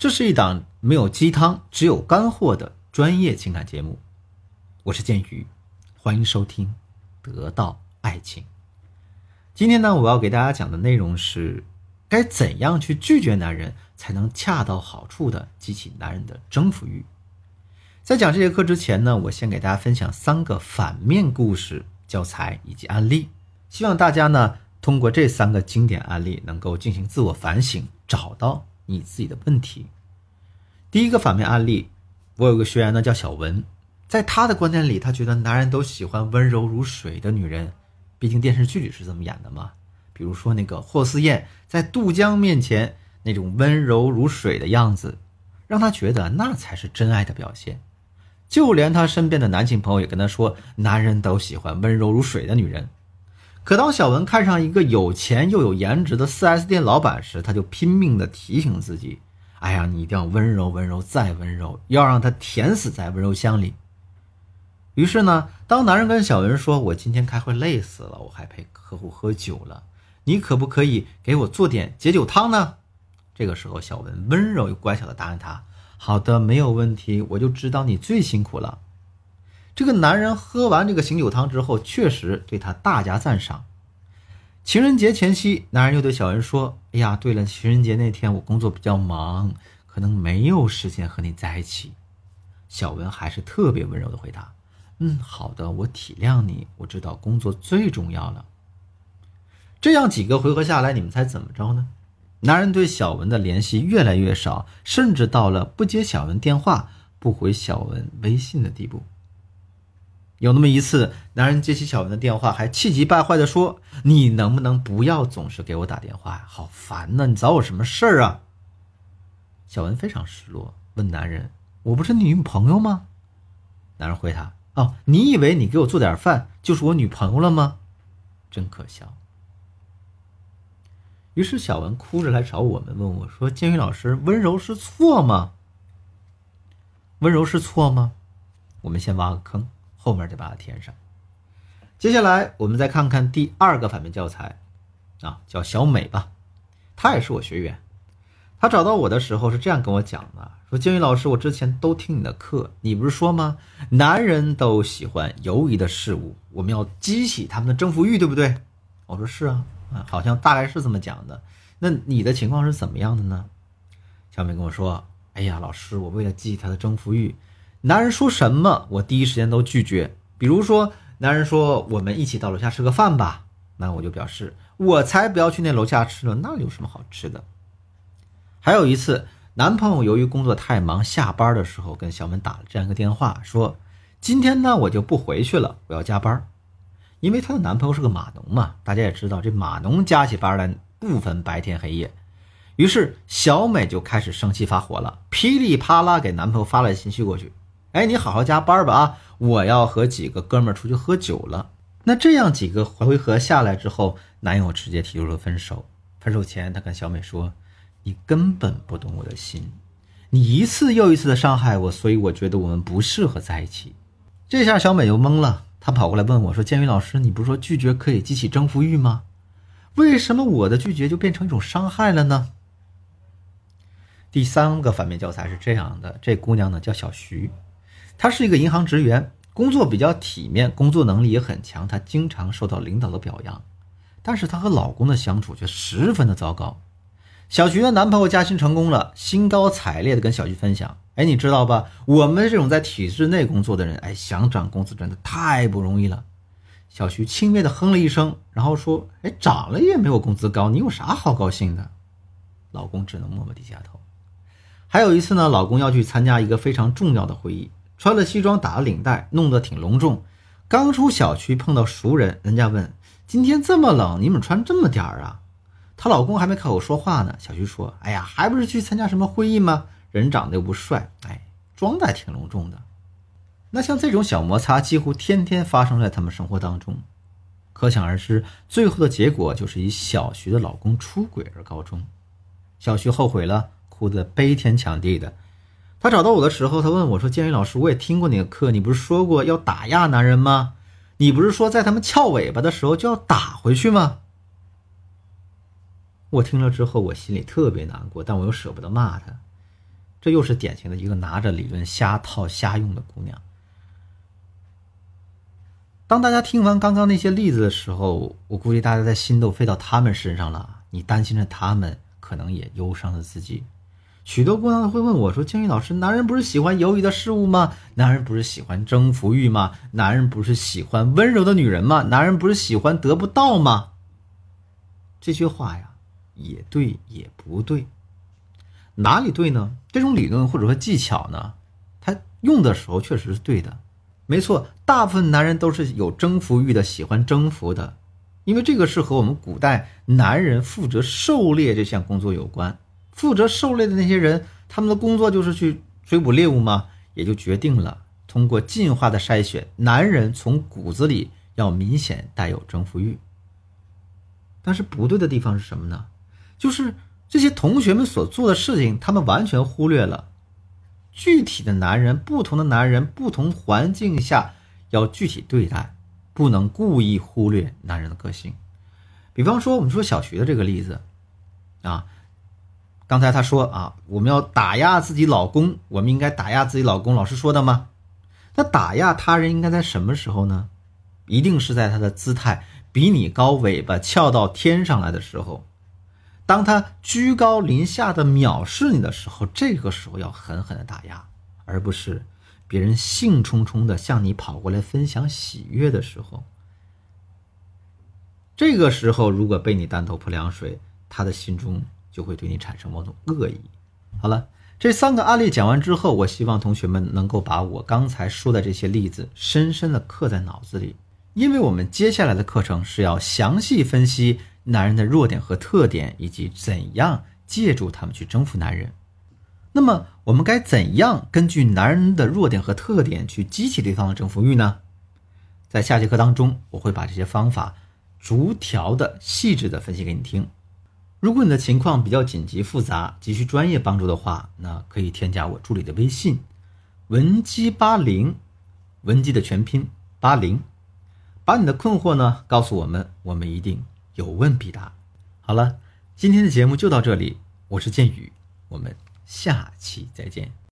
这是一档没有鸡汤，只有干货的专业情感节目。我是剑鱼，欢迎收听《得到爱情》。今天呢，我要给大家讲的内容是该怎样去拒绝男人，才能恰到好处的激起男人的征服欲。在讲这节课之前呢，我先给大家分享三个反面故事教材以及案例，希望大家呢通过这三个经典案例能够进行自我反省，找到。你自己的问题。第一个反面案例，我有个学员呢叫小文，在他的观点里，他觉得男人都喜欢温柔如水的女人，毕竟电视剧里是这么演的嘛。比如说那个霍思燕在杜江面前那种温柔如水的样子，让他觉得那才是真爱的表现。就连他身边的男性朋友也跟他说，男人都喜欢温柔如水的女人。可当小文看上一个有钱又有颜值的 4S 店老板时，他就拼命地提醒自己：“哎呀，你一定要温柔，温柔再温柔，要让他甜死在温柔乡里。”于是呢，当男人跟小文说：“我今天开会累死了，我还陪客户喝酒了，你可不可以给我做点解酒汤呢？”这个时候，小文温柔又乖巧地答应他：“好的，没有问题，我就知道你最辛苦了。”这个男人喝完这个醒酒汤之后，确实对他大加赞赏。情人节前夕，男人又对小文说：“哎呀，对了，情人节那天我工作比较忙，可能没有时间和你在一起。”小文还是特别温柔的回答：“嗯，好的，我体谅你，我知道工作最重要了。”这样几个回合下来，你们猜怎么着呢？男人对小文的联系越来越少，甚至到了不接小文电话、不回小文微信的地步。有那么一次，男人接起小文的电话，还气急败坏地说：“你能不能不要总是给我打电话呀？好烦呐！你找我什么事儿啊？”小文非常失落，问男人：“我不是你女朋友吗？”男人回答：“哦，你以为你给我做点饭就是我女朋友了吗？真可笑。”于是小文哭着来找我们，问我说：“建宇老师，温柔是错吗？温柔是错吗？”我们先挖个坑。后面再把它填上。接下来我们再看看第二个反面教材，啊，叫小美吧，她也是我学员。她找到我的时候是这样跟我讲的：说金宇老师，我之前都听你的课，你不是说吗？男人都喜欢犹疑的事物，我们要激起他们的征服欲，对不对？我说是啊，啊，好像大概是这么讲的。那你的情况是怎么样的呢？小美跟我说：哎呀，老师，我为了激起他的征服欲。男人说什么，我第一时间都拒绝。比如说，男人说我们一起到楼下吃个饭吧，那我就表示我才不要去那楼下吃了，那有什么好吃的？还有一次，男朋友由于工作太忙，下班的时候跟小文打了这样一个电话，说今天呢我就不回去了，我要加班。因为她的男朋友是个码农嘛，大家也知道，这码农加起班来不分白天黑夜。于是小美就开始生气发火了，噼里啪啦给男朋友发了信息过去。哎，你好好加班吧啊！我要和几个哥们儿出去喝酒了。那这样几个回合下来之后，男友直接提出了分手。分手前，他跟小美说：“你根本不懂我的心，你一次又一次的伤害我，所以我觉得我们不适合在一起。”这下小美就懵了，她跑过来问我说：“建宇老师，你不是说拒绝可以激起征服欲吗？为什么我的拒绝就变成一种伤害了呢？”第三个反面教材是这样的：这姑娘呢叫小徐。她是一个银行职员，工作比较体面，工作能力也很强，她经常受到领导的表扬。但是她和老公的相处却十分的糟糕。小徐的男朋友加薪成功了，兴高采烈的跟小徐分享：“哎，你知道吧？我们这种在体制内工作的人，哎，想涨工资真的太不容易了。”小徐轻蔑的哼了一声，然后说：“哎，涨了也没有工资高，你有啥好高兴的？”老公只能默默低下头。还有一次呢，老公要去参加一个非常重要的会议。穿了西装，打了领带，弄得挺隆重。刚出小区碰到熟人，人家问：“今天这么冷，你怎么穿这么点儿啊？”她老公还没开口说话呢，小徐说：“哎呀，还不是去参加什么会议吗？人长得又不帅，哎，装的还挺隆重的。”那像这种小摩擦，几乎天天发生在他们生活当中，可想而知，最后的结果就是以小徐的老公出轨而告终。小徐后悔了，哭得悲天抢地的。他找到我的时候，他问我说：“建宇老师，我也听过你的课，你不是说过要打压男人吗？你不是说在他们翘尾巴的时候就要打回去吗？”我听了之后，我心里特别难过，但我又舍不得骂他，这又是典型的一个拿着理论瞎套瞎用的姑娘。当大家听完刚刚那些例子的时候，我估计大家的心都飞到他们身上了。你担心着他们，可能也忧伤了自己。许多姑娘会问我说：“金宇老师，男人不是喜欢犹豫的事物吗？男人不是喜欢征服欲吗？男人不是喜欢温柔的女人吗？男人不是喜欢得不到吗？”这句话呀，也对也不对。哪里对呢？这种理论或者说技巧呢，它用的时候确实是对的。没错，大部分男人都是有征服欲的，喜欢征服的，因为这个是和我们古代男人负责狩猎这项工作有关。负责狩猎的那些人，他们的工作就是去追捕猎物吗？也就决定了通过进化的筛选，男人从骨子里要明显带有征服欲。但是不对的地方是什么呢？就是这些同学们所做的事情，他们完全忽略了具体的男人，不同的男人，不同环境下要具体对待，不能故意忽略男人的个性。比方说，我们说小徐的这个例子，啊，刚才他说啊，我们要打压自己老公，我们应该打压自己老公，老师说的吗？那打压他人应该在什么时候呢？一定是在他的姿态。比你高，尾巴翘到天上来的时候，当他居高临下的藐视你的时候，这个时候要狠狠的打压，而不是别人兴冲冲的向你跑过来分享喜悦的时候。这个时候，如果被你当头泼凉水，他的心中就会对你产生某种恶意。好了，这三个案例讲完之后，我希望同学们能够把我刚才说的这些例子深深的刻在脑子里。因为我们接下来的课程是要详细分析男人的弱点和特点，以及怎样借助他们去征服男人。那么，我们该怎样根据男人的弱点和特点去激起对方的征服欲呢？在下节课当中，我会把这些方法逐条的细致的分析给你听。如果你的情况比较紧急复杂，急需专业帮助的话，那可以添加我助理的微信“文姬八零”，文姬的全拼八零。把你的困惑呢告诉我们，我们一定有问必答。好了，今天的节目就到这里，我是剑宇，我们下期再见。